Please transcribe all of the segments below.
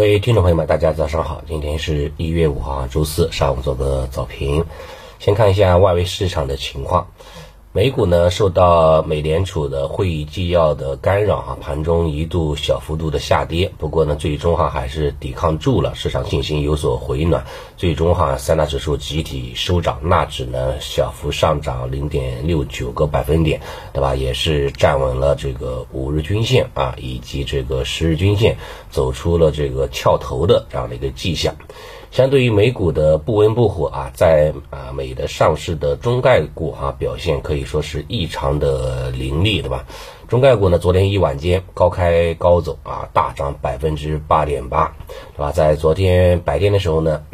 各位听众朋友们，大家早上好，今天是一月五号，周四上午做个早评，先看一下外围市场的情况。美股呢受到美联储的会议纪要的干扰哈，盘中一度小幅度的下跌，不过呢最终哈还是抵抗住了，市场信心有所回暖，最终哈三大指数集体收涨，纳指呢小幅上涨零点六九个百分点，对吧？也是站稳了这个五日均线啊，以及这个十日均线，走出了这个翘头的这样的一个迹象。相对于美股的不温不火啊，在啊美的上市的中概股哈表现可以说是异常的凌厉，对吧？中概股呢，昨天一晚间高开高走啊，大涨百分之八点八，对吧？在昨天白天的时候呢。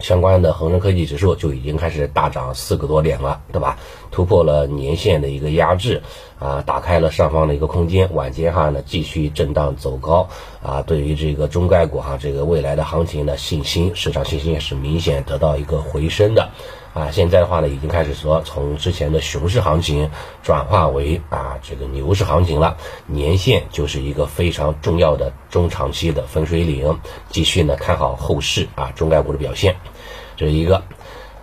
相关的恒生科技指数就已经开始大涨四个多点了，对吧？突破了年线的一个压制，啊，打开了上方的一个空间。晚间哈呢，继续震荡走高，啊，对于这个中概股哈，这个未来的行情的信心，市场信心也是明显得到一个回升的。啊，现在的话呢，已经开始说从之前的熊市行情转化为啊这个牛市行情了。年线就是一个非常重要的中长期的分水岭，继续呢看好后市啊中概股的表现。这是一个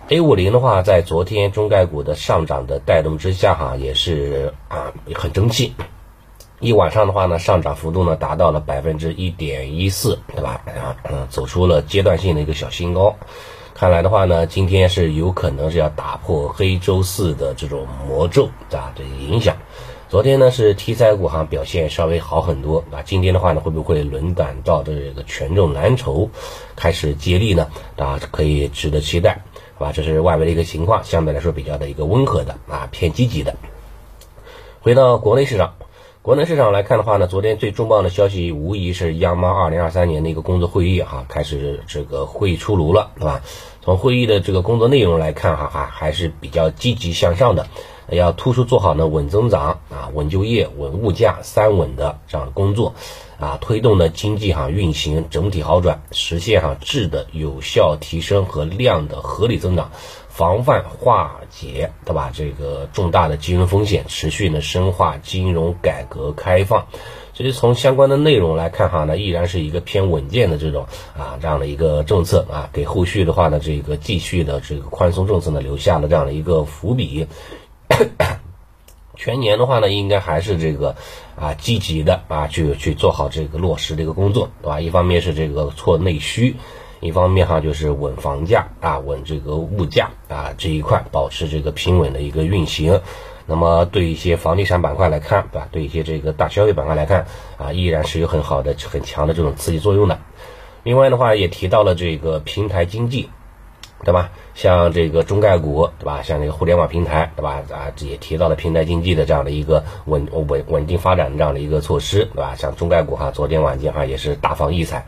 A 五零的话，在昨天中概股的上涨的带动之下哈，也是啊很争气。一晚上的话呢，上涨幅度呢达到了百分之一点一四，对吧？啊嗯，走出了阶段性的一个小新高。看来的话呢，今天是有可能是要打破黑周四的这种魔咒啊的影响。昨天呢是题材股哈表现稍微好很多啊，今天的话呢会不会轮转到这个权重蓝筹开始接力呢？啊，可以值得期待，是吧？这是外围的一个情况，相对来说比较的一个温和的啊，偏积极的。回到国内市场。国内市场来看的话呢，昨天最重磅的消息无疑是央妈二零二三年的一个工作会议哈，开始这个会议出炉了，对吧？从会议的这个工作内容来看哈，哈还是比较积极向上的，要突出做好呢稳增长啊、稳就业、稳物价三稳的这样的工作，啊，推动呢经济哈运行整体好转，实现哈质的有效提升和量的合理增长。防范化解，对吧？这个重大的金融风险，持续呢深化金融改革开放。所以从相关的内容来看哈，呢依然是一个偏稳健的这种啊这样的一个政策啊，给后续的话呢这个继续的这个宽松政策呢留下了这样的一个伏笔。全年的话呢，应该还是这个啊积极的啊去去做好这个落实这个工作，对吧？一方面是这个错内需。一方面哈就是稳房价啊，稳这个物价啊这一块保持这个平稳的一个运行。那么对一些房地产板块来看，对吧？对一些这个大消费板块来看啊，依然是有很好的、很强的这种刺激作用的。另外的话也提到了这个平台经济，对吧？像这个中概股，对吧？像这个互联网平台，对吧？啊，也提到了平台经济的这样的一个稳稳稳定发展的这样的一个措施，对吧？像中概股哈，昨天晚间哈也是大放异彩。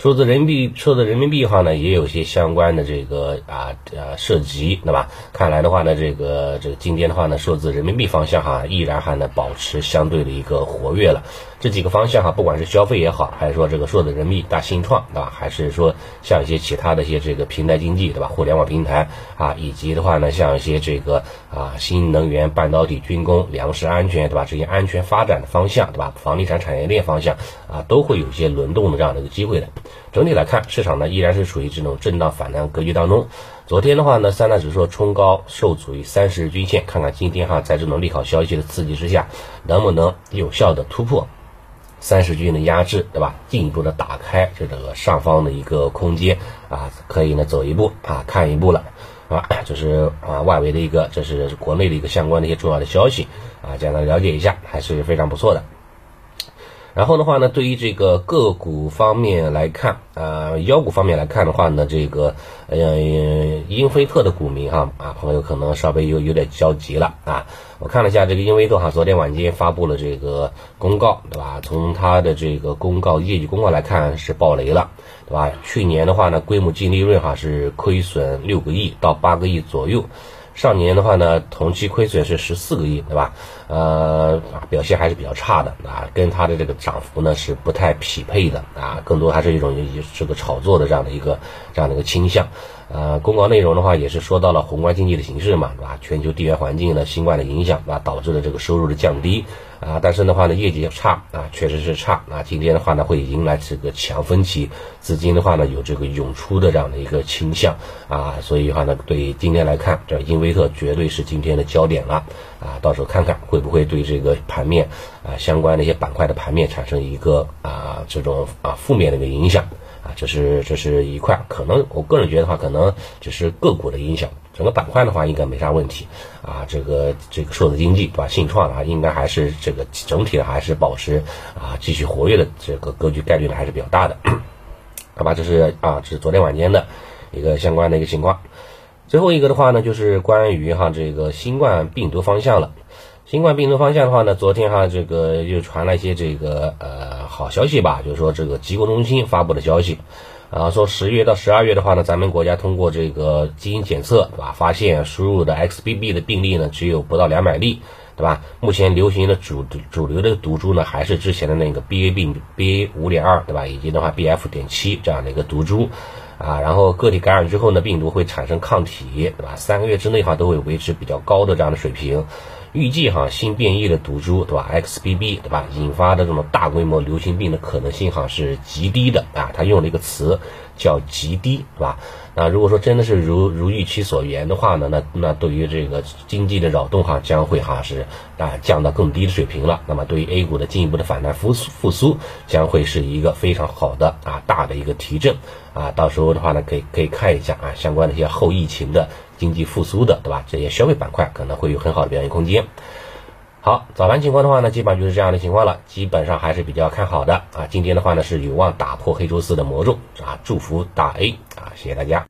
数字人民币，数字人民币的话呢，也有些相关的这个啊啊涉及，对吧？看来的话呢，这个这个今天的话呢，数字人民币方向哈，依然还能保持相对的一个活跃了。这几个方向哈，不管是消费也好，还是说这个数字人民币大新创，对吧？还是说像一些其他的一些这个平台经济，对吧？互联网平台啊，以及的话呢，像一些这个啊新能源、半导体、军工、粮食安全，对吧？这些安全发展的方向，对吧？房地产产业链方向啊，都会有一些轮动的这样的一个机会的。整体来看，市场呢依然是处于这种震荡反弹格局当中。昨天的话呢，三大指数冲高受阻于三十日均线，看看今天哈，在这种利好消息的刺激之下，能不能有效的突破三十均的压制，对吧？进一步的打开这个上方的一个空间啊，可以呢走一步啊，看一步了啊，这是啊外围的一个，这是国内的一个相关的一些重要的消息啊，简单了解一下，还是非常不错的。然后的话呢，对于这个个股方面来看，啊，妖股方面来看的话呢，这个呃，英菲特的股民哈啊，朋友可能稍微有有点焦急了啊。我看了一下这个英菲特哈，昨天晚间发布了这个公告，对吧？从它的这个公告业绩公告来看是爆雷了，对吧？去年的话呢，规模净利润哈是亏损六个亿到八个亿左右。上年的话呢，同期亏损是十四个亿，对吧？呃，表现还是比较差的啊，跟它的这个涨幅呢是不太匹配的啊，更多还是一种这个炒作的这样的一个这样的一个倾向。呃，公告内容的话也是说到了宏观经济的形势嘛，对吧？全球地缘环境呢新冠的影响，对吧？导致了这个收入的降低啊，但是的话呢，业绩差啊，确实是差啊。今天的话呢，会迎来这个强分歧，资金的话呢，有这个涌出的这样的一个倾向啊，所以的话呢，对今天来看，这英威特绝对是今天的焦点了啊。到时候看看会不会对这个盘面啊相关的一些板块的盘面产生一个啊这种啊负面的一个影响啊，这是这是一块，可能我个人觉得的话，可能只是个股的影响。整个板块的话应该没啥问题啊，这个这个数字经济对吧？信创啊，应该还是这个整体的还是保持啊继续活跃的这个格局概率呢还是比较大的，好吧？这是啊，这是昨天晚间的一个相关的一个情况。最后一个的话呢，就是关于哈这个新冠病毒方向了。新冠病毒方向的话呢，昨天哈这个又传了一些这个呃好消息吧，就是说这个疾控中心发布的消息。啊，说十月到十二月的话呢，咱们国家通过这个基因检测，对吧？发现输入的 XBB 的病例呢，只有不到两百例，对吧？目前流行的主主流的毒株呢，还是之前的那个 BA 病 BA 五点二，对吧？以及的话 BF 点七这样的一个毒株，啊，然后个体感染之后呢，病毒会产生抗体，对吧？三个月之内哈都会维持比较高的这样的水平。预计哈新变异的毒株对吧，XBB 对吧，引发的这种大规模流行病的可能性哈是极低的啊，他用了一个词叫极低对吧？那如果说真的是如如预期所言的话呢，那那对于这个经济的扰动哈将会哈是啊降到更低的水平了。那么对于 A 股的进一步的反弹复苏复苏将会是一个非常好的啊大的一个提振啊，到时候的话呢可以可以看一下啊相关的一些后疫情的。经济复苏的，对吧？这些消费板块可能会有很好的表现空间。好，早盘情况的话呢，基本上就是这样的情况了，基本上还是比较看好的啊。今天的话呢，是有望打破黑周四的魔咒啊，祝福大 A 啊，谢谢大家。